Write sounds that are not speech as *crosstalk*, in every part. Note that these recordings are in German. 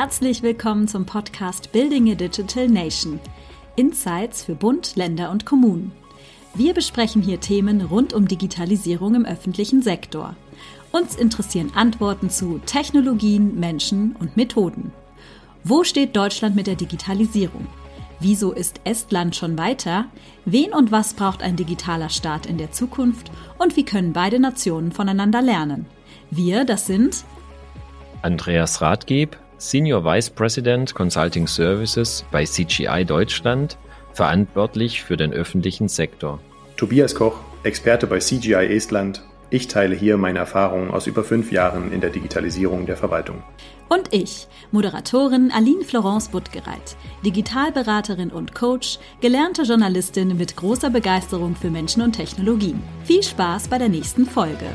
Herzlich willkommen zum Podcast Building a Digital Nation. Insights für Bund, Länder und Kommunen. Wir besprechen hier Themen rund um Digitalisierung im öffentlichen Sektor. Uns interessieren Antworten zu Technologien, Menschen und Methoden. Wo steht Deutschland mit der Digitalisierung? Wieso ist Estland schon weiter? Wen und was braucht ein digitaler Staat in der Zukunft? Und wie können beide Nationen voneinander lernen? Wir, das sind Andreas Rathgeb, Senior Vice President Consulting Services bei CGI Deutschland, verantwortlich für den öffentlichen Sektor. Tobias Koch, Experte bei CGI Estland. Ich teile hier meine Erfahrungen aus über fünf Jahren in der Digitalisierung der Verwaltung. Und ich, Moderatorin Aline Florence Buttgereit, Digitalberaterin und Coach, gelernte Journalistin mit großer Begeisterung für Menschen und Technologien. Viel Spaß bei der nächsten Folge.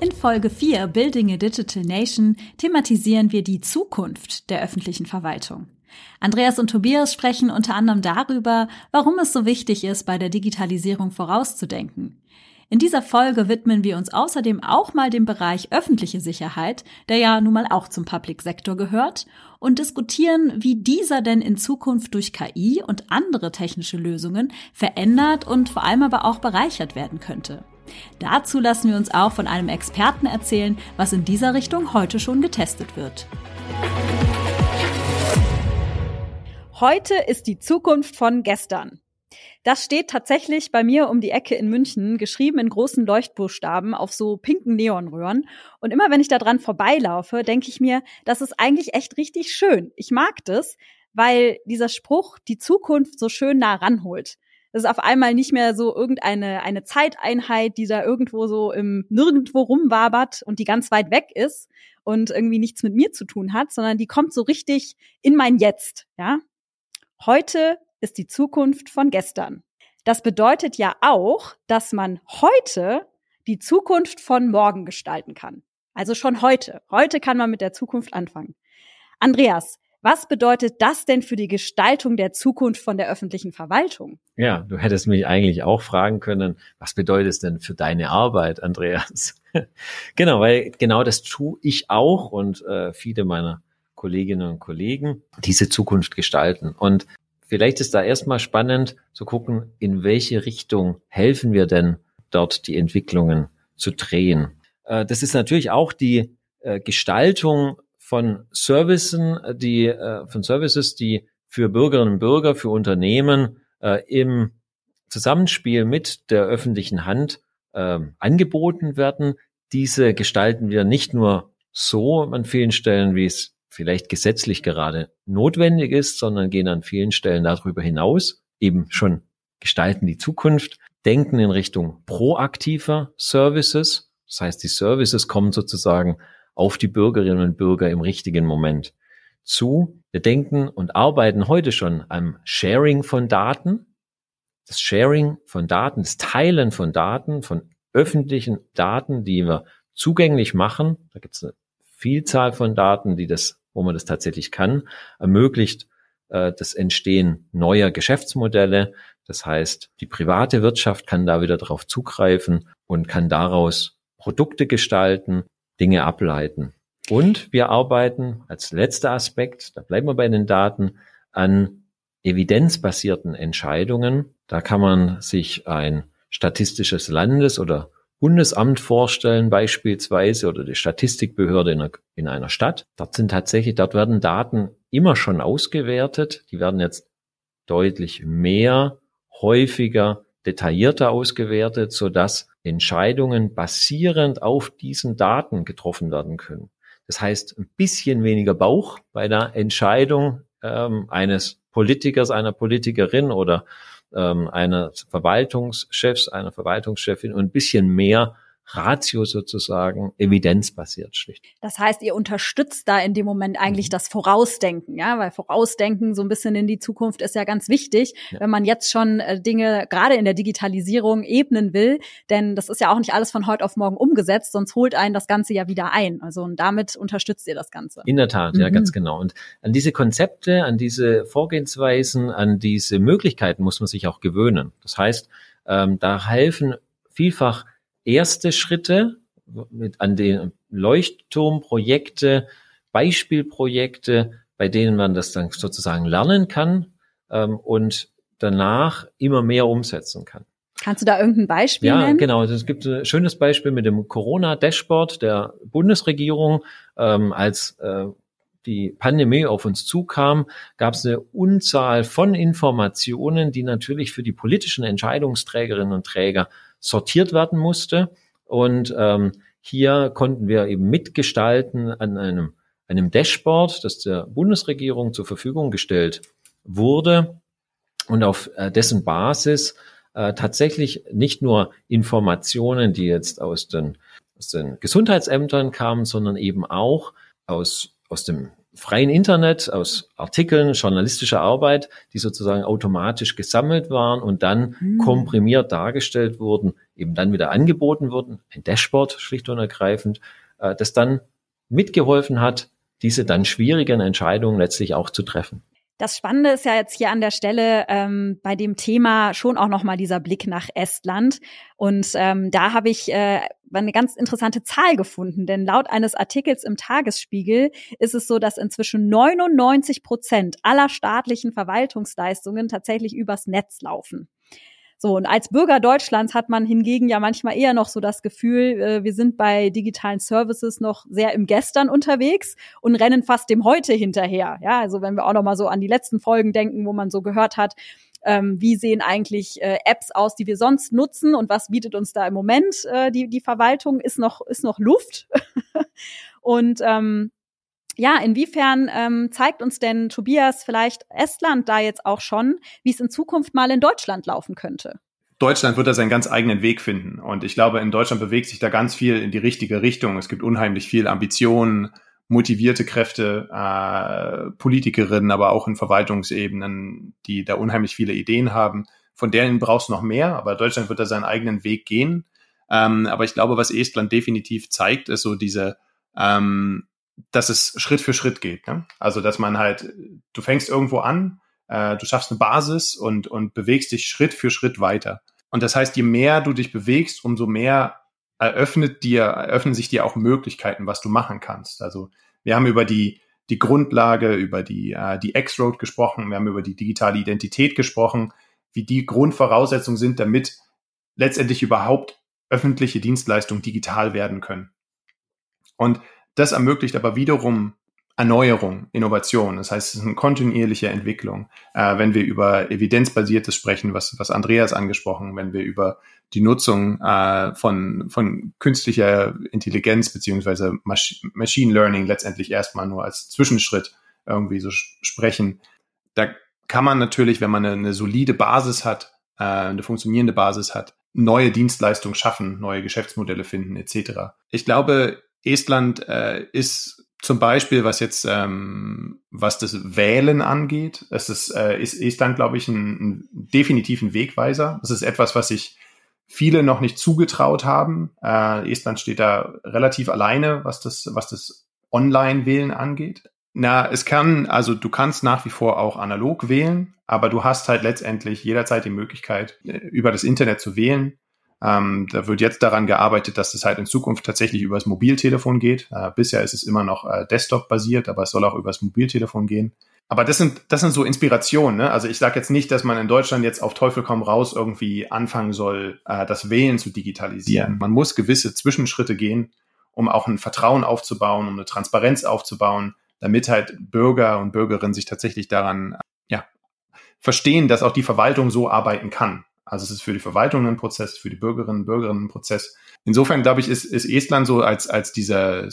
In Folge 4 Building a Digital Nation thematisieren wir die Zukunft der öffentlichen Verwaltung. Andreas und Tobias sprechen unter anderem darüber, warum es so wichtig ist, bei der Digitalisierung vorauszudenken. In dieser Folge widmen wir uns außerdem auch mal dem Bereich öffentliche Sicherheit, der ja nun mal auch zum Public Sektor gehört, und diskutieren, wie dieser denn in Zukunft durch KI und andere technische Lösungen verändert und vor allem aber auch bereichert werden könnte. Dazu lassen wir uns auch von einem Experten erzählen, was in dieser Richtung heute schon getestet wird. Heute ist die Zukunft von gestern. Das steht tatsächlich bei mir um die Ecke in München, geschrieben in großen Leuchtbuchstaben auf so pinken Neonröhren. Und immer wenn ich da dran vorbeilaufe, denke ich mir, das ist eigentlich echt richtig schön. Ich mag das, weil dieser Spruch die Zukunft so schön nah ranholt. Das ist auf einmal nicht mehr so irgendeine eine Zeiteinheit, die da irgendwo so im Nirgendwo rumwabert und die ganz weit weg ist und irgendwie nichts mit mir zu tun hat, sondern die kommt so richtig in mein Jetzt, ja. Heute ist die Zukunft von gestern. Das bedeutet ja auch, dass man heute die Zukunft von morgen gestalten kann. Also schon heute. Heute kann man mit der Zukunft anfangen. Andreas, was bedeutet das denn für die Gestaltung der Zukunft von der öffentlichen Verwaltung? Ja, du hättest mich eigentlich auch fragen können, was bedeutet es denn für deine Arbeit, Andreas? *laughs* genau, weil genau das tue ich auch und äh, viele meiner Kolleginnen und Kollegen, diese Zukunft gestalten. Und vielleicht ist da erstmal spannend zu gucken, in welche Richtung helfen wir denn dort die Entwicklungen zu drehen. Äh, das ist natürlich auch die äh, Gestaltung von Servicen, die äh, von Services, die für Bürgerinnen und Bürger, für Unternehmen äh, im Zusammenspiel mit der öffentlichen Hand äh, angeboten werden. Diese gestalten wir nicht nur so an vielen Stellen, wie es vielleicht gesetzlich gerade notwendig ist, sondern gehen an vielen Stellen darüber hinaus, eben schon gestalten die Zukunft, denken in Richtung proaktiver Services. Das heißt, die Services kommen sozusagen auf die Bürgerinnen und Bürger im richtigen Moment zu. Wir denken und arbeiten heute schon am Sharing von Daten. Das Sharing von Daten, das Teilen von Daten, von öffentlichen Daten, die wir zugänglich machen. Da gibt es eine Vielzahl von Daten, die das, wo man das tatsächlich kann, ermöglicht äh, das Entstehen neuer Geschäftsmodelle. Das heißt, die private Wirtschaft kann da wieder darauf zugreifen und kann daraus Produkte gestalten, Dinge ableiten. Und wir arbeiten als letzter Aspekt, da bleiben wir bei den Daten, an evidenzbasierten Entscheidungen. Da kann man sich ein statistisches Landes- oder Bundesamt vorstellen beispielsweise oder die Statistikbehörde in einer, in einer Stadt. Dort sind tatsächlich, dort werden Daten immer schon ausgewertet. Die werden jetzt deutlich mehr, häufiger, detaillierter ausgewertet, so dass Entscheidungen basierend auf diesen Daten getroffen werden können. Das heißt, ein bisschen weniger Bauch bei der Entscheidung ähm, eines Politikers, einer Politikerin oder ähm, eines Verwaltungschefs, einer Verwaltungschefin und ein bisschen mehr Ratio sozusagen evidenzbasiert schlicht. Das heißt, ihr unterstützt da in dem Moment eigentlich mhm. das Vorausdenken, ja, weil Vorausdenken so ein bisschen in die Zukunft ist ja ganz wichtig, ja. wenn man jetzt schon äh, Dinge gerade in der Digitalisierung ebnen will, denn das ist ja auch nicht alles von heute auf morgen umgesetzt, sonst holt einen das Ganze ja wieder ein. Also und damit unterstützt ihr das Ganze. In der Tat, mhm. ja, ganz genau. Und an diese Konzepte, an diese Vorgehensweisen, an diese Möglichkeiten muss man sich auch gewöhnen. Das heißt, ähm, da helfen vielfach erste Schritte, mit, an denen, Leuchtturmprojekte, Beispielprojekte, bei denen man das dann sozusagen lernen kann ähm, und danach immer mehr umsetzen kann. Kannst du da irgendein Beispiel ja, nennen? Ja, genau. Es gibt ein schönes Beispiel mit dem Corona-Dashboard der Bundesregierung. Ähm, als äh, die Pandemie auf uns zukam, gab es eine Unzahl von Informationen, die natürlich für die politischen Entscheidungsträgerinnen und Träger sortiert werden musste. Und ähm, hier konnten wir eben mitgestalten an einem, einem Dashboard, das der Bundesregierung zur Verfügung gestellt wurde und auf äh, dessen Basis äh, tatsächlich nicht nur Informationen, die jetzt aus den, aus den Gesundheitsämtern kamen, sondern eben auch aus, aus dem freien Internet, aus Artikeln, journalistischer Arbeit, die sozusagen automatisch gesammelt waren und dann mhm. komprimiert dargestellt wurden, eben dann wieder angeboten wurden, ein Dashboard schlicht und ergreifend, äh, das dann mitgeholfen hat, diese dann schwierigen Entscheidungen letztlich auch zu treffen. Das Spannende ist ja jetzt hier an der Stelle ähm, bei dem Thema schon auch nochmal dieser Blick nach Estland. Und ähm, da habe ich äh, eine ganz interessante Zahl gefunden, denn laut eines Artikels im Tagesspiegel ist es so, dass inzwischen 99 Prozent aller staatlichen Verwaltungsleistungen tatsächlich übers Netz laufen. So, und als Bürger Deutschlands hat man hingegen ja manchmal eher noch so das Gefühl, äh, wir sind bei digitalen Services noch sehr im Gestern unterwegs und rennen fast dem Heute hinterher. Ja, also wenn wir auch noch mal so an die letzten Folgen denken, wo man so gehört hat, ähm, wie sehen eigentlich äh, Apps aus, die wir sonst nutzen und was bietet uns da im Moment äh, die, die Verwaltung, ist noch, ist noch Luft. *laughs* und ähm, ja, inwiefern ähm, zeigt uns denn Tobias vielleicht Estland da jetzt auch schon, wie es in Zukunft mal in Deutschland laufen könnte? Deutschland wird da seinen ganz eigenen Weg finden. Und ich glaube, in Deutschland bewegt sich da ganz viel in die richtige Richtung. Es gibt unheimlich viel Ambitionen, motivierte Kräfte, äh, Politikerinnen, aber auch in Verwaltungsebenen, die da unheimlich viele Ideen haben. Von denen brauchst du noch mehr, aber Deutschland wird da seinen eigenen Weg gehen. Ähm, aber ich glaube, was Estland definitiv zeigt, ist so diese ähm, dass es Schritt für Schritt geht. Ne? Also, dass man halt, du fängst irgendwo an, äh, du schaffst eine Basis und, und bewegst dich Schritt für Schritt weiter. Und das heißt, je mehr du dich bewegst, umso mehr eröffnet dir, eröffnen sich dir auch Möglichkeiten, was du machen kannst. Also, wir haben über die, die Grundlage, über die, äh, die X-Road gesprochen, wir haben über die digitale Identität gesprochen, wie die Grundvoraussetzungen sind, damit letztendlich überhaupt öffentliche Dienstleistungen digital werden können. Und das ermöglicht aber wiederum Erneuerung, Innovation. Das heißt, es ist eine kontinuierliche Entwicklung. Äh, wenn wir über evidenzbasiertes sprechen, was, was Andreas angesprochen, wenn wir über die Nutzung äh, von, von künstlicher Intelligenz beziehungsweise Masch Machine Learning letztendlich erstmal nur als Zwischenschritt irgendwie so sprechen, da kann man natürlich, wenn man eine, eine solide Basis hat, äh, eine funktionierende Basis hat, neue Dienstleistungen schaffen, neue Geschäftsmodelle finden etc. Ich glaube, Estland äh, ist zum Beispiel, was jetzt ähm, was das Wählen angeht, es ist, äh, ist Estland, glaube ich, ein, ein definitiven Wegweiser. Das ist etwas, was sich viele noch nicht zugetraut haben. Äh, Estland steht da relativ alleine, was das, was das Online-Wählen angeht. Na, es kann, also du kannst nach wie vor auch analog wählen, aber du hast halt letztendlich jederzeit die Möglichkeit, äh, über das Internet zu wählen. Ähm, da wird jetzt daran gearbeitet, dass es halt in Zukunft tatsächlich übers Mobiltelefon geht. Äh, bisher ist es immer noch äh, Desktop-basiert, aber es soll auch übers Mobiltelefon gehen. Aber das sind, das sind so Inspirationen. Ne? Also ich sage jetzt nicht, dass man in Deutschland jetzt auf Teufel komm raus irgendwie anfangen soll, äh, das Wählen zu digitalisieren. Man muss gewisse Zwischenschritte gehen, um auch ein Vertrauen aufzubauen, um eine Transparenz aufzubauen, damit halt Bürger und Bürgerinnen sich tatsächlich daran ja, verstehen, dass auch die Verwaltung so arbeiten kann. Also es ist für die Verwaltung ein Prozess, für die Bürgerinnen und Bürger ein Prozess. Insofern glaube ich, ist, ist Estland so als, als, diese,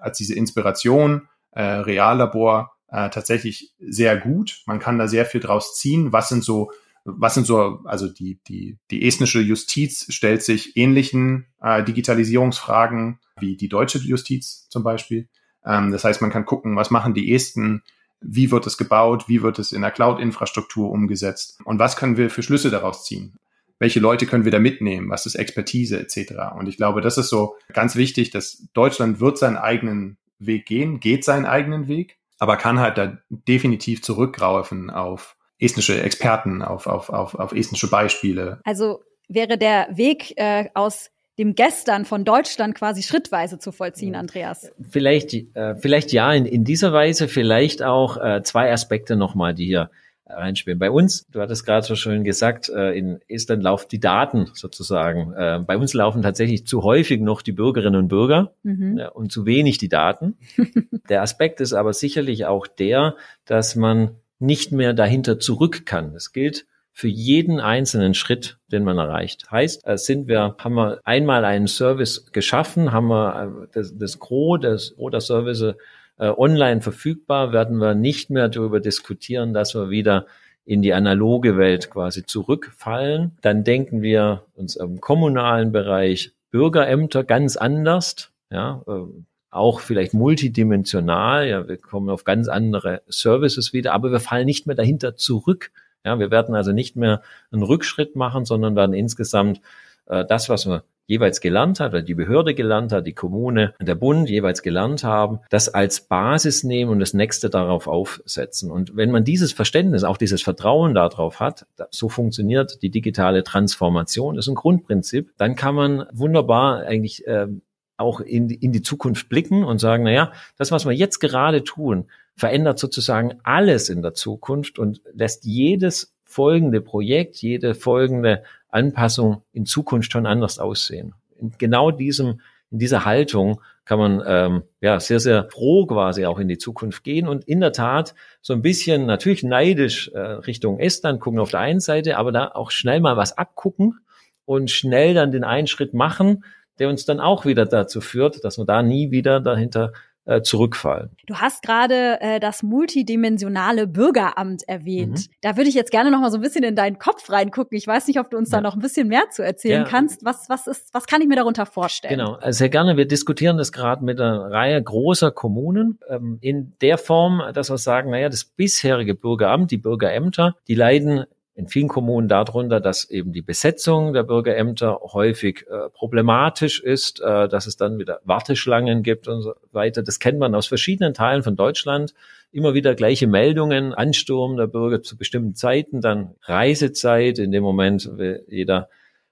als diese Inspiration, äh, Reallabor äh, tatsächlich sehr gut. Man kann da sehr viel draus ziehen. Was sind so, was sind so, also die, die, die estnische Justiz stellt sich ähnlichen äh, Digitalisierungsfragen wie die deutsche Justiz zum Beispiel. Ähm, das heißt, man kann gucken, was machen die Esten, wie wird es gebaut, wie wird es in der Cloud-Infrastruktur umgesetzt und was können wir für Schlüsse daraus ziehen. Welche Leute können wir da mitnehmen? Was ist Expertise etc.? Und ich glaube, das ist so ganz wichtig, dass Deutschland wird seinen eigenen Weg gehen, geht seinen eigenen Weg, aber kann halt da definitiv zurückgreifen auf estnische Experten, auf, auf, auf, auf estnische Beispiele. Also wäre der Weg äh, aus dem Gestern von Deutschland quasi schrittweise zu vollziehen, Andreas? Vielleicht, äh, vielleicht ja in, in dieser Weise, vielleicht auch äh, zwei Aspekte nochmal, die hier reinspielen. Bei uns, du hattest gerade so schön gesagt, äh, in Estland laufen die Daten sozusagen. Äh, bei uns laufen tatsächlich zu häufig noch die Bürgerinnen und Bürger mhm. und zu wenig die Daten. *laughs* der Aspekt ist aber sicherlich auch der, dass man nicht mehr dahinter zurück kann. Das gilt für jeden einzelnen Schritt, den man erreicht. Heißt, äh, sind wir, haben wir einmal einen Service geschaffen, haben wir das, das Gros des, oder Service äh, online verfügbar, werden wir nicht mehr darüber diskutieren, dass wir wieder in die analoge Welt quasi zurückfallen. Dann denken wir uns im kommunalen Bereich Bürgerämter ganz anders, ja, äh, auch vielleicht multidimensional, ja, wir kommen auf ganz andere Services wieder, aber wir fallen nicht mehr dahinter zurück. Ja, wir werden also nicht mehr einen Rückschritt machen, sondern werden insgesamt äh, das, was wir jeweils gelernt hat, oder die Behörde gelernt hat, die Kommune, der Bund jeweils gelernt haben, das als Basis nehmen und das nächste darauf aufsetzen. Und wenn man dieses Verständnis, auch dieses Vertrauen darauf hat, so funktioniert die digitale Transformation, ist ein Grundprinzip, dann kann man wunderbar eigentlich äh, auch in in die Zukunft blicken und sagen, na ja, das, was wir jetzt gerade tun, verändert sozusagen alles in der Zukunft und lässt jedes folgende Projekt, jede folgende Anpassung in Zukunft schon anders aussehen. In genau diesem, in dieser Haltung kann man ähm, ja sehr, sehr froh quasi auch in die Zukunft gehen und in der Tat so ein bisschen natürlich neidisch äh, Richtung Estland gucken auf der einen Seite, aber da auch schnell mal was abgucken und schnell dann den einen Schritt machen, der uns dann auch wieder dazu führt, dass wir da nie wieder dahinter äh, zurückfallen. Du hast gerade äh, das multidimensionale Bürgeramt erwähnt. Mhm. Da würde ich jetzt gerne noch mal so ein bisschen in deinen Kopf reingucken. Ich weiß nicht, ob du uns ja. da noch ein bisschen mehr zu erzählen ja. kannst. Was, was, ist, was kann ich mir darunter vorstellen? Genau, äh, sehr gerne. Wir diskutieren das gerade mit einer Reihe großer Kommunen ähm, in der Form, dass wir sagen, naja, das bisherige Bürgeramt, die Bürgerämter, die leiden in vielen Kommunen darunter, dass eben die Besetzung der Bürgerämter häufig äh, problematisch ist, äh, dass es dann wieder Warteschlangen gibt und so weiter. Das kennt man aus verschiedenen Teilen von Deutschland. Immer wieder gleiche Meldungen, Ansturm der Bürger zu bestimmten Zeiten, dann Reisezeit, in dem Moment will jeder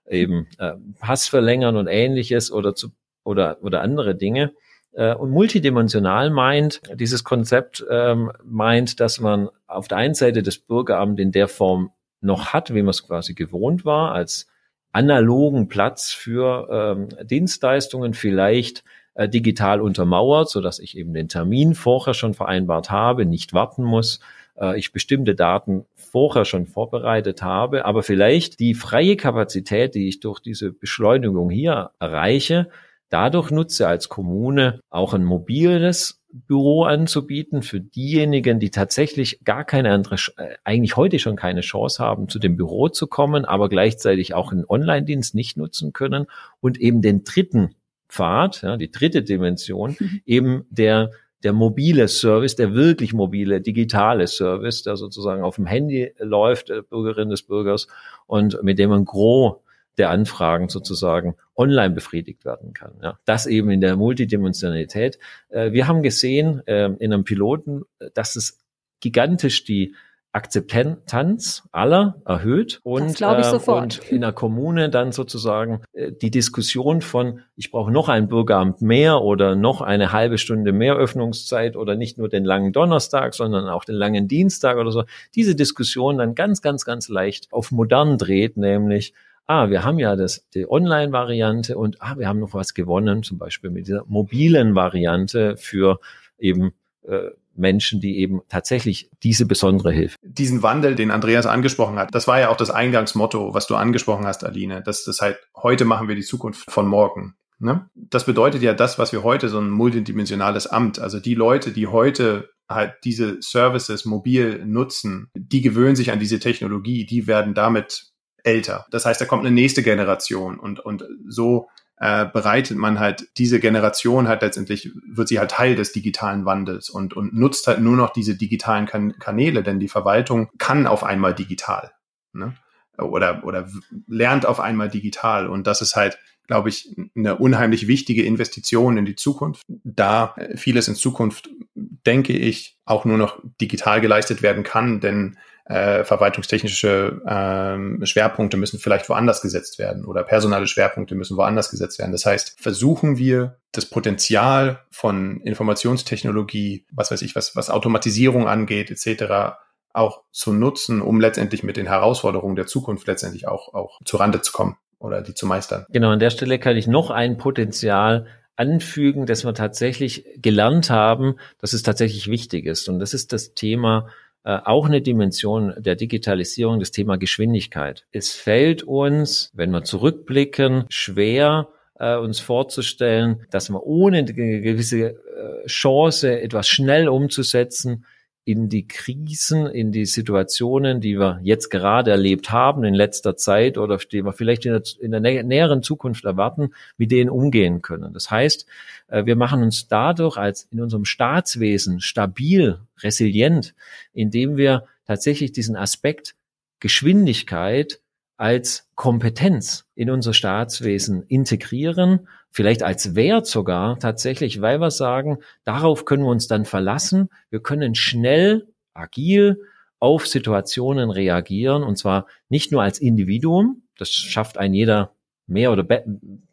eben äh, Pass verlängern und ähnliches oder zu oder oder andere Dinge. Äh, und multidimensional meint, dieses Konzept ähm, meint, dass man auf der einen Seite das Bürgeramt in der Form noch hat, wie man es quasi gewohnt war, als analogen Platz für ähm, Dienstleistungen vielleicht äh, digital untermauert, so dass ich eben den Termin vorher schon vereinbart habe, nicht warten muss, äh, ich bestimmte Daten vorher schon vorbereitet habe, aber vielleicht die freie Kapazität, die ich durch diese Beschleunigung hier erreiche, dadurch nutze als Kommune auch ein mobiles Büro anzubieten für diejenigen, die tatsächlich gar keine andere, äh, eigentlich heute schon keine Chance haben, zu dem Büro zu kommen, aber gleichzeitig auch einen Online-Dienst nicht nutzen können und eben den dritten Pfad, ja, die dritte Dimension, mhm. eben der der mobile Service, der wirklich mobile, digitale Service, der sozusagen auf dem Handy läuft, der Bürgerin des Bürgers und mit dem man gros der Anfragen sozusagen online befriedigt werden kann. Ja, das eben in der Multidimensionalität. Äh, wir haben gesehen äh, in einem Piloten, dass es gigantisch die Akzeptanz aller erhöht und, äh, und in der Kommune dann sozusagen äh, die Diskussion von, ich brauche noch ein Bürgeramt mehr oder noch eine halbe Stunde mehr Öffnungszeit oder nicht nur den langen Donnerstag, sondern auch den langen Dienstag oder so, diese Diskussion dann ganz, ganz, ganz leicht auf modern dreht, nämlich ah, wir haben ja das, die Online-Variante und ah, wir haben noch was gewonnen, zum Beispiel mit dieser mobilen Variante für eben äh, Menschen, die eben tatsächlich diese besondere Hilfe. Diesen Wandel, den Andreas angesprochen hat, das war ja auch das Eingangsmotto, was du angesprochen hast, Aline, dass das halt heute machen wir die Zukunft von morgen. Ne? Das bedeutet ja das, was wir heute so ein multidimensionales Amt, also die Leute, die heute halt diese Services mobil nutzen, die gewöhnen sich an diese Technologie, die werden damit älter. Das heißt, da kommt eine nächste Generation und, und so äh, bereitet man halt diese Generation halt letztendlich, wird sie halt Teil des digitalen Wandels und, und nutzt halt nur noch diese digitalen kan Kanäle, denn die Verwaltung kann auf einmal digital. Ne? Oder, oder lernt auf einmal digital. Und das ist halt, glaube ich, eine unheimlich wichtige Investition in die Zukunft. Da vieles in Zukunft, denke ich, auch nur noch digital geleistet werden kann, denn äh, verwaltungstechnische ähm, Schwerpunkte müssen vielleicht woanders gesetzt werden oder personale Schwerpunkte müssen woanders gesetzt werden. Das heißt, versuchen wir das Potenzial von Informationstechnologie, was weiß ich, was, was Automatisierung angeht, etc., auch zu nutzen, um letztendlich mit den Herausforderungen der Zukunft letztendlich auch, auch zu Rande zu kommen oder die zu meistern. Genau, an der Stelle kann ich noch ein Potenzial anfügen, dass wir tatsächlich gelernt haben, dass es tatsächlich wichtig ist. Und das ist das Thema, äh, auch eine Dimension der Digitalisierung, das Thema Geschwindigkeit. Es fällt uns, wenn wir zurückblicken, schwer, äh, uns vorzustellen, dass wir ohne eine gewisse äh, Chance, etwas schnell umzusetzen, in die Krisen, in die Situationen, die wir jetzt gerade erlebt haben in letzter Zeit oder die wir vielleicht in der, in der näheren Zukunft erwarten, mit denen umgehen können. Das heißt, äh, wir machen uns dadurch als in unserem Staatswesen stabil, resilient, indem wir tatsächlich diesen Aspekt Geschwindigkeit als Kompetenz in unser Staatswesen integrieren, vielleicht als Wert sogar tatsächlich, weil wir sagen, darauf können wir uns dann verlassen. Wir können schnell, agil auf Situationen reagieren und zwar nicht nur als Individuum, das schafft ein jeder mehr oder be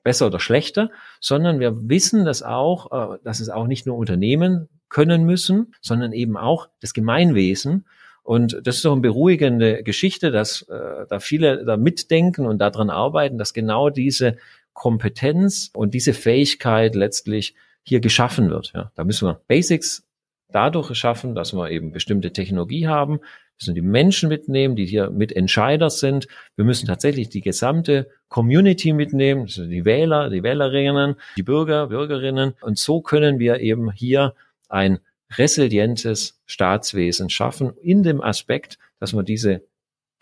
besser oder schlechter, sondern wir wissen das auch, äh, dass es auch nicht nur Unternehmen können müssen, sondern eben auch das Gemeinwesen. Und das ist doch eine beruhigende Geschichte, dass äh, da viele da mitdenken und daran arbeiten, dass genau diese Kompetenz und diese Fähigkeit letztlich hier geschaffen wird. Ja, da müssen wir Basics dadurch schaffen, dass wir eben bestimmte Technologie haben, müssen die Menschen mitnehmen, die hier Mitentscheider sind. Wir müssen tatsächlich die gesamte Community mitnehmen, also die Wähler, die Wählerinnen, die Bürger, Bürgerinnen. Und so können wir eben hier ein resilientes Staatswesen schaffen in dem Aspekt, dass wir diese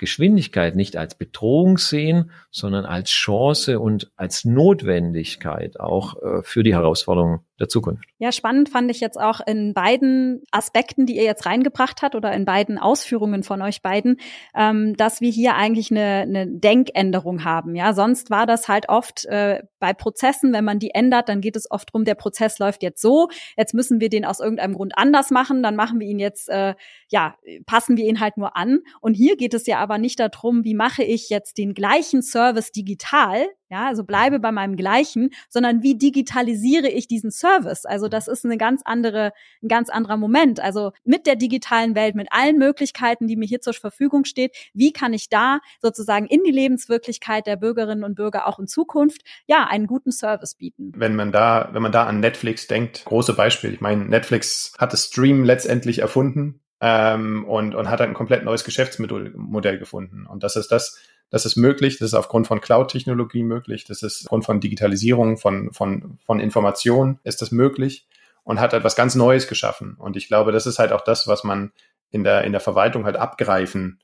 Geschwindigkeit nicht als Bedrohung sehen, sondern als Chance und als Notwendigkeit auch äh, für die Herausforderungen der Zukunft. Ja, spannend fand ich jetzt auch in beiden Aspekten, die ihr jetzt reingebracht habt oder in beiden Ausführungen von euch beiden, ähm, dass wir hier eigentlich eine, eine Denkänderung haben. Ja, sonst war das halt oft äh, bei Prozessen, wenn man die ändert, dann geht es oft drum, der Prozess läuft jetzt so, jetzt müssen wir den aus irgendeinem Grund anders machen, dann machen wir ihn jetzt, äh, ja, passen wir ihn halt nur an. Und hier geht es ja aber nicht darum, wie mache ich jetzt den gleichen Service digital, ja, also bleibe bei meinem gleichen, sondern wie digitalisiere ich diesen Service? Also das ist eine ganz andere, ein ganz anderer Moment. Also mit der digitalen Welt, mit allen Möglichkeiten, die mir hier zur Verfügung steht, wie kann ich da sozusagen in die Lebenswirklichkeit der Bürgerinnen und Bürger auch in Zukunft ja einen guten Service bieten? Wenn man da, wenn man da an Netflix denkt, große Beispiel. Ich meine, Netflix hat das Stream letztendlich erfunden ähm, und, und hat ein komplett neues Geschäftsmodell gefunden. Und das ist das, das ist möglich, das ist aufgrund von Cloud-Technologie möglich, das ist aufgrund von Digitalisierung von, von, von Informationen ist das möglich und hat etwas ganz Neues geschaffen. Und ich glaube, das ist halt auch das, was man in der, in der Verwaltung halt abgreifen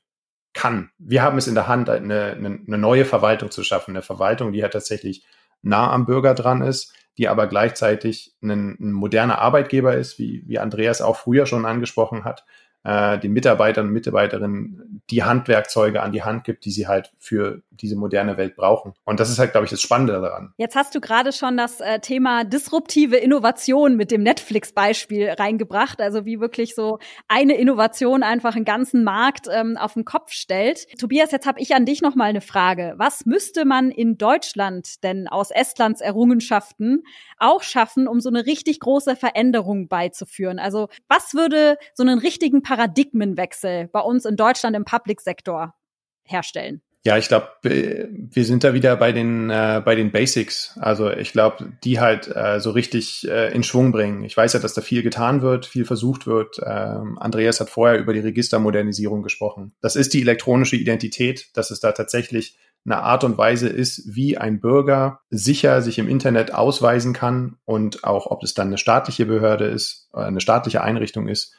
kann. Wir haben es in der Hand, eine, eine, eine neue Verwaltung zu schaffen, eine Verwaltung, die halt tatsächlich nah am Bürger dran ist, die aber gleichzeitig ein, ein moderner Arbeitgeber ist, wie, wie Andreas auch früher schon angesprochen hat, äh, den Mitarbeitern und Mitarbeiterinnen die Handwerkzeuge an die Hand gibt, die sie halt für diese moderne Welt brauchen. Und das ist halt, glaube ich, das Spannende daran. Jetzt hast du gerade schon das äh, Thema disruptive Innovation mit dem Netflix-Beispiel reingebracht, also wie wirklich so eine Innovation einfach einen ganzen Markt ähm, auf den Kopf stellt. Tobias, jetzt habe ich an dich noch mal eine Frage. Was müsste man in Deutschland denn aus Estlands Errungenschaften auch schaffen, um so eine richtig große Veränderung beizuführen? Also was würde so einen richtigen Paradigmenwechsel bei uns in Deutschland im Public-Sektor herstellen? Ja, ich glaube, wir sind da wieder bei den äh, bei den Basics. Also ich glaube, die halt äh, so richtig äh, in Schwung bringen. Ich weiß ja, dass da viel getan wird, viel versucht wird. Ähm, Andreas hat vorher über die Registermodernisierung gesprochen. Das ist die elektronische Identität, dass es da tatsächlich eine Art und Weise ist, wie ein Bürger sicher sich im Internet ausweisen kann und auch, ob es dann eine staatliche Behörde ist, eine staatliche Einrichtung ist,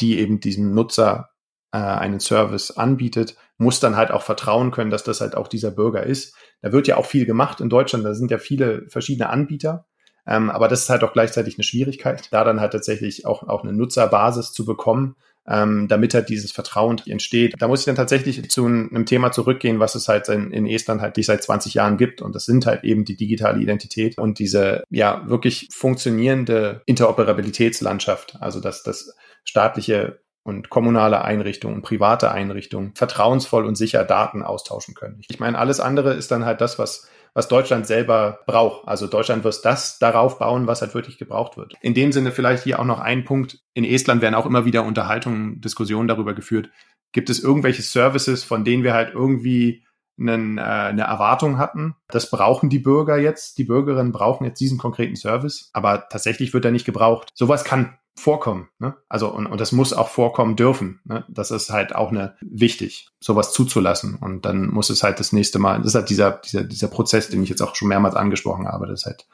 die eben diesem Nutzer äh, einen Service anbietet, muss dann halt auch vertrauen können, dass das halt auch dieser Bürger ist. Da wird ja auch viel gemacht in Deutschland, da sind ja viele verschiedene Anbieter. Ähm, aber das ist halt auch gleichzeitig eine Schwierigkeit, da dann halt tatsächlich auch, auch eine Nutzerbasis zu bekommen, ähm, damit halt dieses Vertrauen entsteht. Da muss ich dann tatsächlich zu einem Thema zurückgehen, was es halt in, in Estland halt seit 20 Jahren gibt. Und das sind halt eben die digitale Identität und diese ja wirklich funktionierende Interoperabilitätslandschaft. Also dass das staatliche und kommunale Einrichtungen, private Einrichtungen vertrauensvoll und sicher Daten austauschen können. Ich meine, alles andere ist dann halt das, was was Deutschland selber braucht. Also Deutschland wird das darauf bauen, was halt wirklich gebraucht wird. In dem Sinne vielleicht hier auch noch ein Punkt. In Estland werden auch immer wieder Unterhaltungen, Diskussionen darüber geführt. Gibt es irgendwelche Services, von denen wir halt irgendwie einen, äh, eine Erwartung hatten. Das brauchen die Bürger jetzt. Die Bürgerinnen brauchen jetzt diesen konkreten Service, aber tatsächlich wird er nicht gebraucht. Sowas kann vorkommen. Ne? Also und, und das muss auch vorkommen dürfen. Ne? Das ist halt auch eine wichtig, sowas zuzulassen. Und dann muss es halt das nächste Mal. Das ist halt dieser dieser dieser Prozess, den ich jetzt auch schon mehrmals angesprochen habe. Das ist halt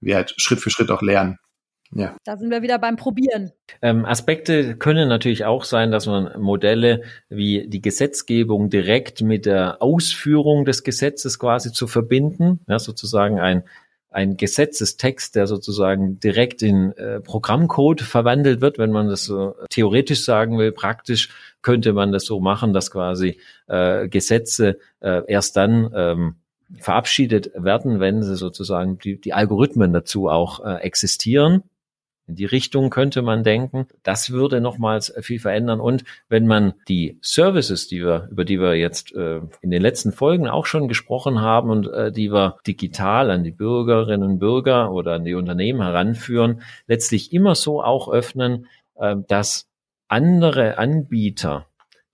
wir halt Schritt für Schritt auch lernen. Ja. Da sind wir wieder beim Probieren. Ähm, Aspekte können natürlich auch sein, dass man Modelle wie die Gesetzgebung direkt mit der Ausführung des Gesetzes quasi zu verbinden, ja, sozusagen ein ein Gesetzestext, der sozusagen direkt in äh, Programmcode verwandelt wird, wenn man das so theoretisch sagen will. Praktisch könnte man das so machen, dass quasi äh, Gesetze äh, erst dann ähm, verabschiedet werden, wenn sie sozusagen die, die Algorithmen dazu auch äh, existieren. In die Richtung könnte man denken. Das würde nochmals viel verändern. Und wenn man die Services, die wir, über die wir jetzt äh, in den letzten Folgen auch schon gesprochen haben und äh, die wir digital an die Bürgerinnen und Bürger oder an die Unternehmen heranführen, letztlich immer so auch öffnen, äh, dass andere Anbieter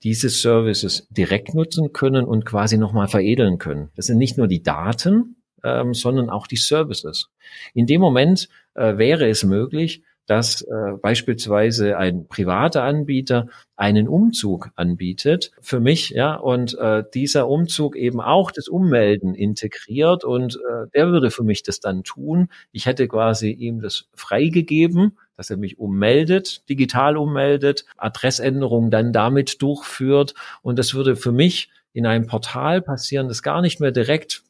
diese Services direkt nutzen können und quasi nochmal veredeln können. Das sind nicht nur die Daten, ähm, sondern auch die Services. In dem Moment äh, wäre es möglich, dass äh, beispielsweise ein privater Anbieter einen Umzug anbietet für mich, ja, und äh, dieser Umzug eben auch das Ummelden integriert und äh, der würde für mich das dann tun. Ich hätte quasi ihm das freigegeben, dass er mich ummeldet, digital ummeldet, Adressänderung dann damit durchführt und das würde für mich in einem Portal passieren, das gar nicht mehr direkt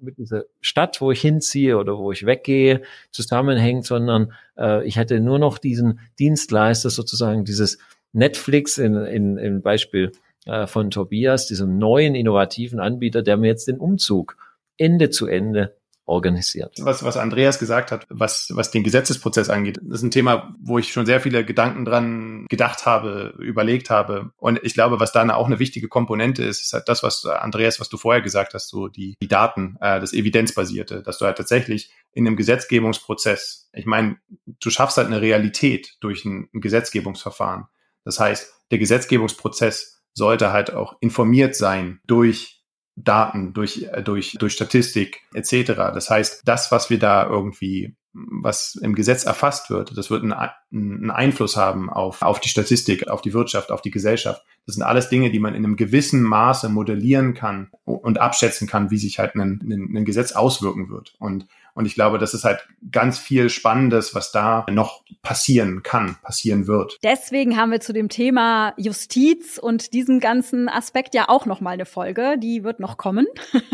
mit dieser Stadt, wo ich hinziehe oder wo ich weggehe, zusammenhängt, sondern äh, ich hätte nur noch diesen Dienstleister sozusagen, dieses Netflix in, in, im Beispiel äh, von Tobias, diesem neuen innovativen Anbieter, der mir jetzt den Umzug Ende zu Ende organisiert. Was, was Andreas gesagt hat, was, was den Gesetzesprozess angeht, das ist ein Thema, wo ich schon sehr viele Gedanken dran gedacht habe, überlegt habe. Und ich glaube, was da auch eine wichtige Komponente ist, ist halt das, was Andreas, was du vorher gesagt hast, so die, die Daten, äh, das Evidenzbasierte, dass du halt tatsächlich in einem Gesetzgebungsprozess, ich meine, du schaffst halt eine Realität durch ein, ein Gesetzgebungsverfahren. Das heißt, der Gesetzgebungsprozess sollte halt auch informiert sein durch Daten, durch, äh, durch, durch Statistik etc. Das heißt, das, was wir da irgendwie, was im Gesetz erfasst wird, das wird einen, einen Einfluss haben auf, auf die Statistik, auf die Wirtschaft, auf die Gesellschaft. Das sind alles Dinge, die man in einem gewissen Maße modellieren kann und abschätzen kann, wie sich halt ein, ein, ein Gesetz auswirken wird. Und und ich glaube, das ist halt ganz viel Spannendes, was da noch passieren kann, passieren wird. Deswegen haben wir zu dem Thema Justiz und diesem ganzen Aspekt ja auch noch mal eine Folge, die wird noch kommen. *laughs*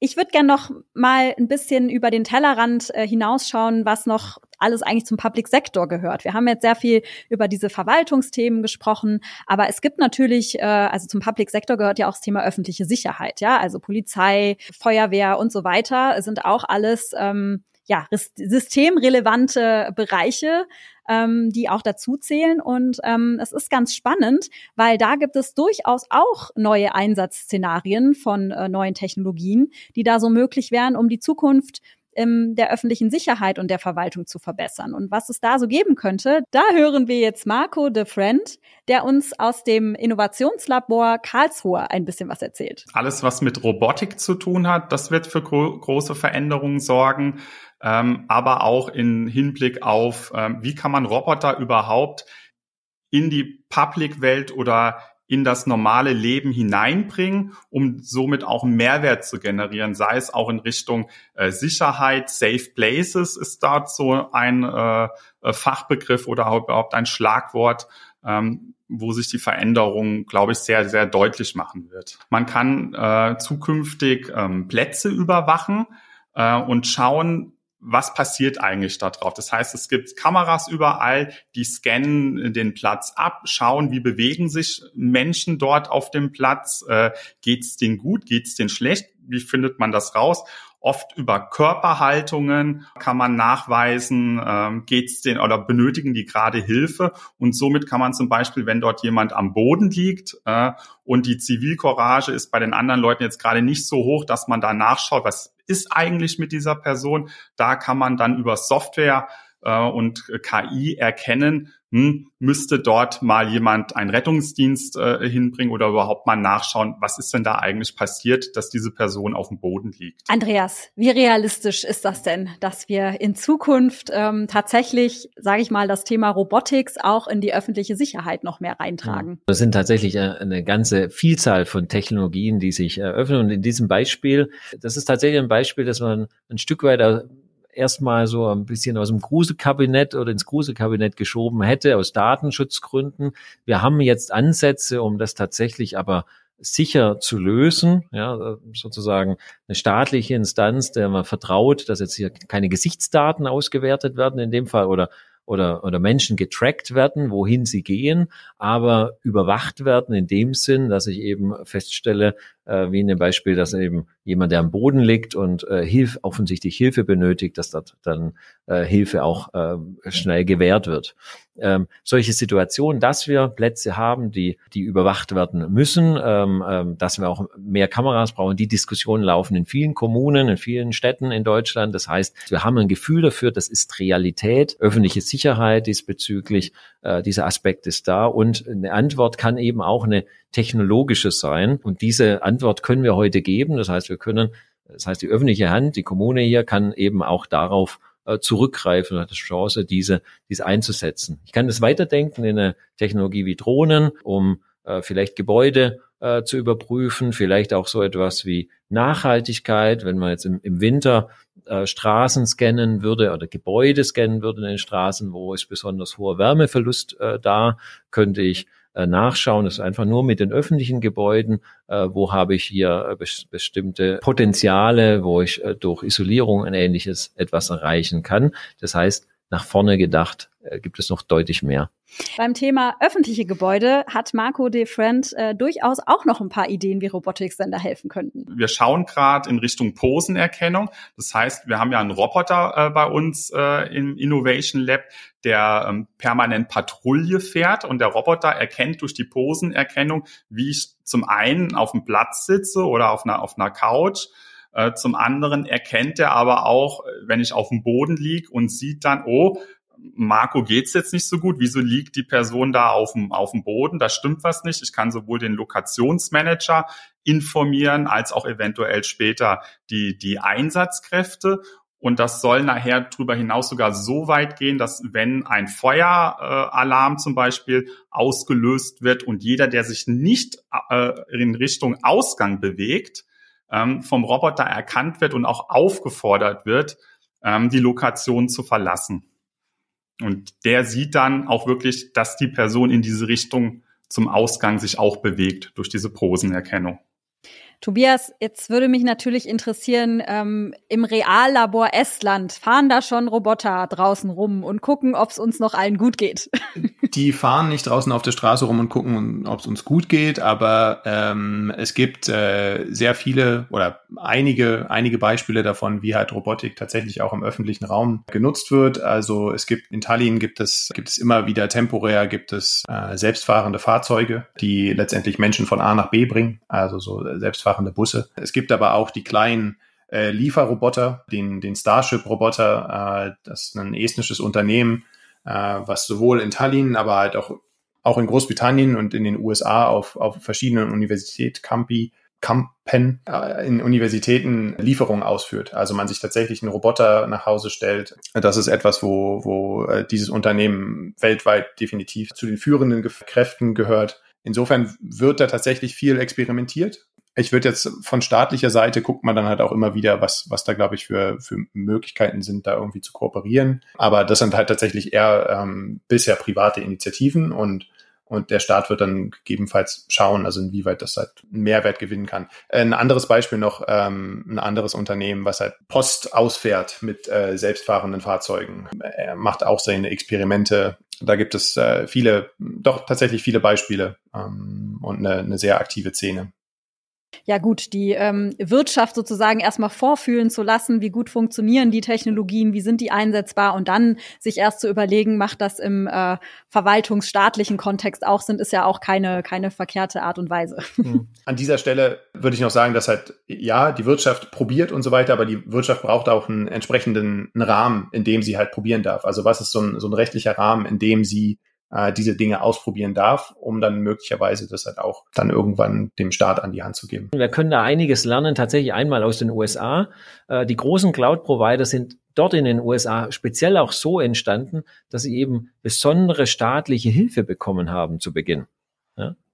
Ich würde gerne noch mal ein bisschen über den Tellerrand äh, hinausschauen, was noch alles eigentlich zum Public Sector gehört. Wir haben jetzt sehr viel über diese Verwaltungsthemen gesprochen, aber es gibt natürlich, äh, also zum Public Sector gehört ja auch das Thema öffentliche Sicherheit, ja, also Polizei, Feuerwehr und so weiter sind auch alles ähm, ja, systemrelevante Bereiche, ähm, die auch dazu zählen. Und ähm, es ist ganz spannend, weil da gibt es durchaus auch neue Einsatzszenarien von äh, neuen Technologien, die da so möglich wären, um die Zukunft ähm, der öffentlichen Sicherheit und der Verwaltung zu verbessern. Und was es da so geben könnte, da hören wir jetzt Marco de Friend, der uns aus dem Innovationslabor Karlsruhe ein bisschen was erzählt. Alles, was mit Robotik zu tun hat, das wird für gro große Veränderungen sorgen, ähm, aber auch in Hinblick auf, ähm, wie kann man Roboter überhaupt in die Public-Welt oder in das normale Leben hineinbringen, um somit auch einen Mehrwert zu generieren, sei es auch in Richtung äh, Sicherheit, Safe Places ist dort so ein äh, äh Fachbegriff oder überhaupt ein Schlagwort, ähm, wo sich die Veränderung, glaube ich, sehr, sehr deutlich machen wird. Man kann äh, zukünftig ähm, Plätze überwachen äh, und schauen, was passiert eigentlich da drauf? Das heißt, es gibt Kameras überall, die scannen den Platz ab, schauen, wie bewegen sich Menschen dort auf dem Platz, äh, geht's denen gut, geht's denen schlecht, wie findet man das raus? Oft über Körperhaltungen kann man nachweisen, ähm, geht's denen oder benötigen die gerade Hilfe. Und somit kann man zum Beispiel, wenn dort jemand am Boden liegt äh, und die Zivilcourage ist bei den anderen Leuten jetzt gerade nicht so hoch, dass man da nachschaut, was ist eigentlich mit dieser Person. Da kann man dann über Software und KI erkennen, hm, müsste dort mal jemand einen Rettungsdienst äh, hinbringen oder überhaupt mal nachschauen, was ist denn da eigentlich passiert, dass diese Person auf dem Boden liegt. Andreas, wie realistisch ist das denn, dass wir in Zukunft ähm, tatsächlich, sage ich mal, das Thema Robotics auch in die öffentliche Sicherheit noch mehr reintragen? Das sind tatsächlich äh, eine ganze Vielzahl von Technologien, die sich eröffnen. Und in diesem Beispiel, das ist tatsächlich ein Beispiel, dass man ein Stück weit erstmal so ein bisschen aus dem Gruselkabinett oder ins Gruselkabinett geschoben hätte, aus Datenschutzgründen. Wir haben jetzt Ansätze, um das tatsächlich aber sicher zu lösen, ja, sozusagen eine staatliche Instanz, der man vertraut, dass jetzt hier keine Gesichtsdaten ausgewertet werden in dem Fall oder oder, oder Menschen getrackt werden, wohin sie gehen, aber überwacht werden in dem Sinn, dass ich eben feststelle, äh, wie in dem Beispiel, dass eben jemand, der am Boden liegt und äh, Hilfe, offensichtlich Hilfe benötigt, dass dort dann äh, Hilfe auch äh, schnell gewährt wird. Ähm, solche Situationen, dass wir Plätze haben, die, die überwacht werden müssen, ähm, ähm, dass wir auch mehr Kameras brauchen. Die Diskussionen laufen in vielen Kommunen, in vielen Städten in Deutschland. Das heißt, wir haben ein Gefühl dafür, das ist Realität, öffentliche Sicherheit diesbezüglich, äh, dieser Aspekt ist da und eine Antwort kann eben auch eine technologische sein. Und diese Antwort können wir heute geben. Das heißt, wir können, das heißt, die öffentliche Hand, die Kommune hier kann eben auch darauf äh, zurückgreifen hat die Chance, diese, diese einzusetzen. Ich kann das weiterdenken in eine Technologie wie Drohnen, um äh, vielleicht Gebäude äh, zu überprüfen, vielleicht auch so etwas wie Nachhaltigkeit, wenn man jetzt im, im Winter äh, Straßen scannen würde oder Gebäude scannen würde in den Straßen, wo ist besonders hoher Wärmeverlust äh, da, könnte ich nachschauen. Das ist einfach nur mit den öffentlichen Gebäuden, äh, wo habe ich hier äh, bes bestimmte Potenziale, wo ich äh, durch Isolierung und ähnliches etwas erreichen kann. Das heißt, nach vorne gedacht äh, gibt es noch deutlich mehr. Beim Thema öffentliche Gebäude hat Marco de Friend äh, durchaus auch noch ein paar Ideen, wie Robotics denn da helfen könnten. Wir schauen gerade in Richtung Posenerkennung. Das heißt, wir haben ja einen Roboter äh, bei uns äh, im Innovation Lab, der ähm, permanent Patrouille fährt und der Roboter erkennt durch die Posenerkennung, wie ich zum einen auf dem Platz sitze oder auf einer, auf einer Couch. Äh, zum anderen erkennt er aber auch, wenn ich auf dem Boden liege und sieht dann, oh, Marco geht's jetzt nicht so gut, wieso liegt die Person da auf dem, auf dem Boden? Da stimmt was nicht. Ich kann sowohl den Lokationsmanager informieren, als auch eventuell später die, die Einsatzkräfte. Und das soll nachher darüber hinaus sogar so weit gehen, dass wenn ein Feueralarm zum Beispiel ausgelöst wird und jeder, der sich nicht äh, in Richtung Ausgang bewegt, ähm, vom Roboter erkannt wird und auch aufgefordert wird, ähm, die Lokation zu verlassen. Und der sieht dann auch wirklich, dass die Person in diese Richtung zum Ausgang sich auch bewegt durch diese Posenerkennung. Tobias, jetzt würde mich natürlich interessieren, ähm, im Reallabor Estland fahren da schon Roboter draußen rum und gucken, ob es uns noch allen gut geht. *laughs* Die fahren nicht draußen auf der Straße rum und gucken, ob es uns gut geht, aber ähm, es gibt äh, sehr viele oder einige, einige Beispiele davon, wie halt Robotik tatsächlich auch im öffentlichen Raum genutzt wird. Also es gibt in Tallinn gibt es, gibt es immer wieder temporär gibt es äh, selbstfahrende Fahrzeuge, die letztendlich Menschen von A nach B bringen, also so selbstfahrende selbstfahrende Busse. Es gibt aber auch die kleinen äh, Lieferroboter, den, den Starship-Roboter, äh, das ist ein estnisches Unternehmen, äh, was sowohl in Tallinn, aber halt auch, auch in Großbritannien und in den USA auf, auf verschiedenen Universitätscampi Campen äh, in Universitäten Lieferungen ausführt. Also man sich tatsächlich einen Roboter nach Hause stellt. Das ist etwas, wo, wo äh, dieses Unternehmen weltweit definitiv zu den führenden Kräften gehört. Insofern wird da tatsächlich viel experimentiert ich würde jetzt von staatlicher Seite guckt man dann halt auch immer wieder, was, was da, glaube ich, für, für Möglichkeiten sind, da irgendwie zu kooperieren. Aber das sind halt tatsächlich eher ähm, bisher private Initiativen und und der Staat wird dann gegebenenfalls schauen, also inwieweit das halt einen Mehrwert gewinnen kann. Ein anderes Beispiel noch, ähm, ein anderes Unternehmen, was halt Post ausfährt mit äh, selbstfahrenden Fahrzeugen. Er macht auch seine Experimente. Da gibt es äh, viele, doch tatsächlich viele Beispiele ähm, und eine, eine sehr aktive Szene ja gut, die ähm, Wirtschaft sozusagen erstmal vorfühlen zu lassen, wie gut funktionieren die Technologien, wie sind die einsetzbar und dann sich erst zu überlegen, macht das im äh, verwaltungsstaatlichen Kontext auch Sinn, ist ja auch keine, keine verkehrte Art und Weise. Mhm. *laughs* An dieser Stelle würde ich noch sagen, dass halt, ja, die Wirtschaft probiert und so weiter, aber die Wirtschaft braucht auch einen entsprechenden Rahmen, in dem sie halt probieren darf. Also was ist so ein, so ein rechtlicher Rahmen, in dem sie äh, diese Dinge ausprobieren darf, um dann möglicherweise das halt auch dann irgendwann dem Staat an die Hand zu geben. Wir können da einiges lernen, tatsächlich einmal aus den USA. Äh, die großen Cloud-Provider sind dort in den USA speziell auch so entstanden, dass sie eben besondere staatliche Hilfe bekommen haben zu Beginn.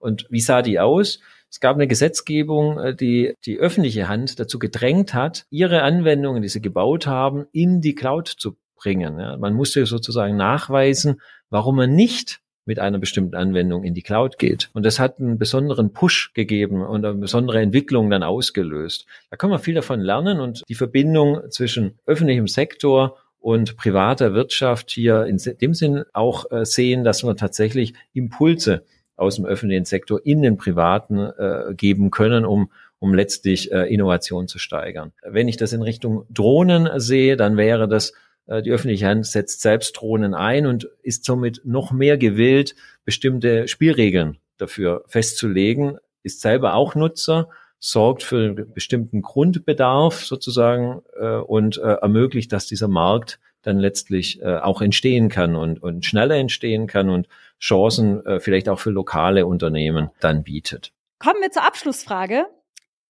Und wie sah die aus? Es gab eine Gesetzgebung, äh, die die öffentliche Hand dazu gedrängt hat, ihre Anwendungen, die sie gebaut haben, in die Cloud zu bringen. Ja? Man musste sozusagen nachweisen, warum man nicht mit einer bestimmten Anwendung in die Cloud geht. Und das hat einen besonderen Push gegeben und eine besondere Entwicklung dann ausgelöst. Da kann man viel davon lernen und die Verbindung zwischen öffentlichem Sektor und privater Wirtschaft hier in dem Sinn auch äh, sehen, dass man tatsächlich Impulse aus dem öffentlichen Sektor in den privaten äh, geben können, um um letztlich äh, Innovation zu steigern. Wenn ich das in Richtung Drohnen sehe, dann wäre das die öffentliche Hand setzt selbst Drohnen ein und ist somit noch mehr gewillt, bestimmte Spielregeln dafür festzulegen, ist selber auch Nutzer, sorgt für einen bestimmten Grundbedarf sozusagen äh, und äh, ermöglicht, dass dieser Markt dann letztlich äh, auch entstehen kann und, und schneller entstehen kann und Chancen äh, vielleicht auch für lokale Unternehmen dann bietet. Kommen wir zur Abschlussfrage.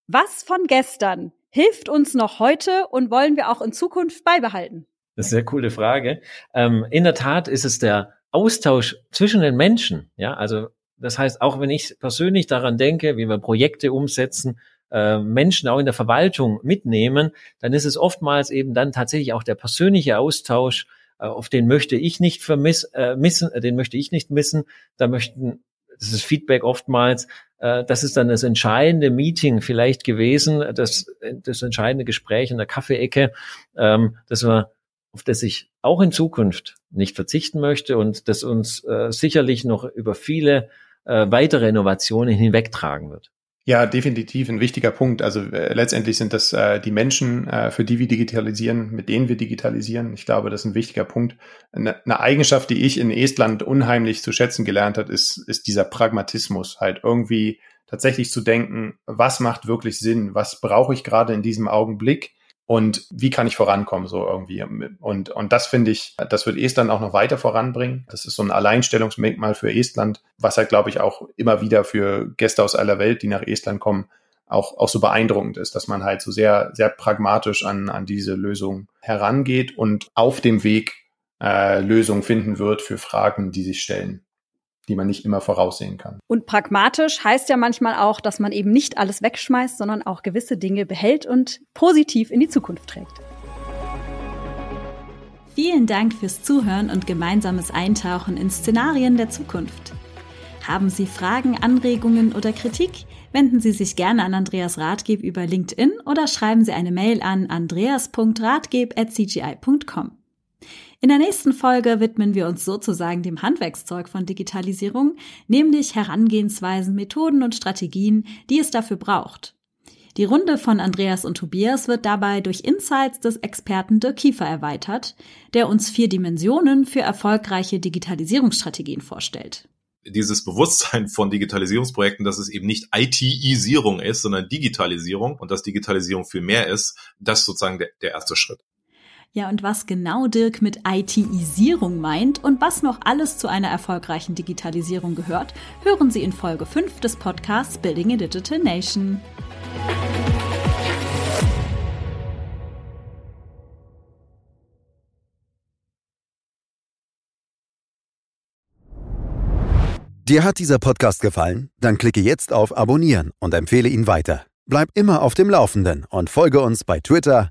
Was von gestern hilft uns noch heute und wollen wir auch in Zukunft beibehalten? Das ist eine sehr coole Frage. Ähm, in der Tat ist es der Austausch zwischen den Menschen. Ja, also das heißt, auch wenn ich persönlich daran denke, wie wir Projekte umsetzen, äh, Menschen auch in der Verwaltung mitnehmen, dann ist es oftmals eben dann tatsächlich auch der persönliche Austausch, äh, auf den möchte ich nicht vermiss, äh, missen, äh, den möchte ich nicht missen. Da möchten, das ist Feedback oftmals, äh, das ist dann das entscheidende Meeting vielleicht gewesen, das, das entscheidende Gespräch in der Kaffeeecke, ähm, dass wir auf das ich auch in Zukunft nicht verzichten möchte und das uns äh, sicherlich noch über viele äh, weitere Innovationen hinwegtragen wird. Ja, definitiv ein wichtiger Punkt. Also äh, letztendlich sind das äh, die Menschen, äh, für die wir digitalisieren, mit denen wir digitalisieren. Ich glaube, das ist ein wichtiger Punkt. Eine, eine Eigenschaft, die ich in Estland unheimlich zu schätzen gelernt hat, ist, ist dieser Pragmatismus, halt irgendwie tatsächlich zu denken, was macht wirklich Sinn, was brauche ich gerade in diesem Augenblick und wie kann ich vorankommen so irgendwie. Und, und das finde ich, das wird Estland auch noch weiter voranbringen. Das ist so ein Alleinstellungsmerkmal für Estland, was halt, glaube ich, auch immer wieder für Gäste aus aller Welt, die nach Estland kommen, auch, auch so beeindruckend ist, dass man halt so sehr, sehr pragmatisch an, an diese Lösung herangeht und auf dem Weg äh, Lösungen finden wird für Fragen, die sich stellen die man nicht immer voraussehen kann. Und pragmatisch heißt ja manchmal auch, dass man eben nicht alles wegschmeißt, sondern auch gewisse Dinge behält und positiv in die Zukunft trägt. Vielen Dank fürs Zuhören und gemeinsames Eintauchen in Szenarien der Zukunft. Haben Sie Fragen, Anregungen oder Kritik? Wenden Sie sich gerne an Andreas Ratgeb über LinkedIn oder schreiben Sie eine Mail an andreas.ratgeb.cgi.com. In der nächsten Folge widmen wir uns sozusagen dem Handwerkszeug von Digitalisierung, nämlich Herangehensweisen, Methoden und Strategien, die es dafür braucht. Die Runde von Andreas und Tobias wird dabei durch Insights des Experten Dirk Kiefer erweitert, der uns vier Dimensionen für erfolgreiche Digitalisierungsstrategien vorstellt dieses Bewusstsein von Digitalisierungsprojekten, dass es eben nicht IT-Isierung ist, sondern Digitalisierung und dass Digitalisierung viel mehr ist, das ist sozusagen der, der erste Schritt. Ja, und was genau Dirk mit IT-Isierung meint und was noch alles zu einer erfolgreichen Digitalisierung gehört, hören Sie in Folge 5 des Podcasts Building a Digital Nation. Dir hat dieser Podcast gefallen? Dann klicke jetzt auf Abonnieren und empfehle ihn weiter. Bleib immer auf dem Laufenden und folge uns bei Twitter,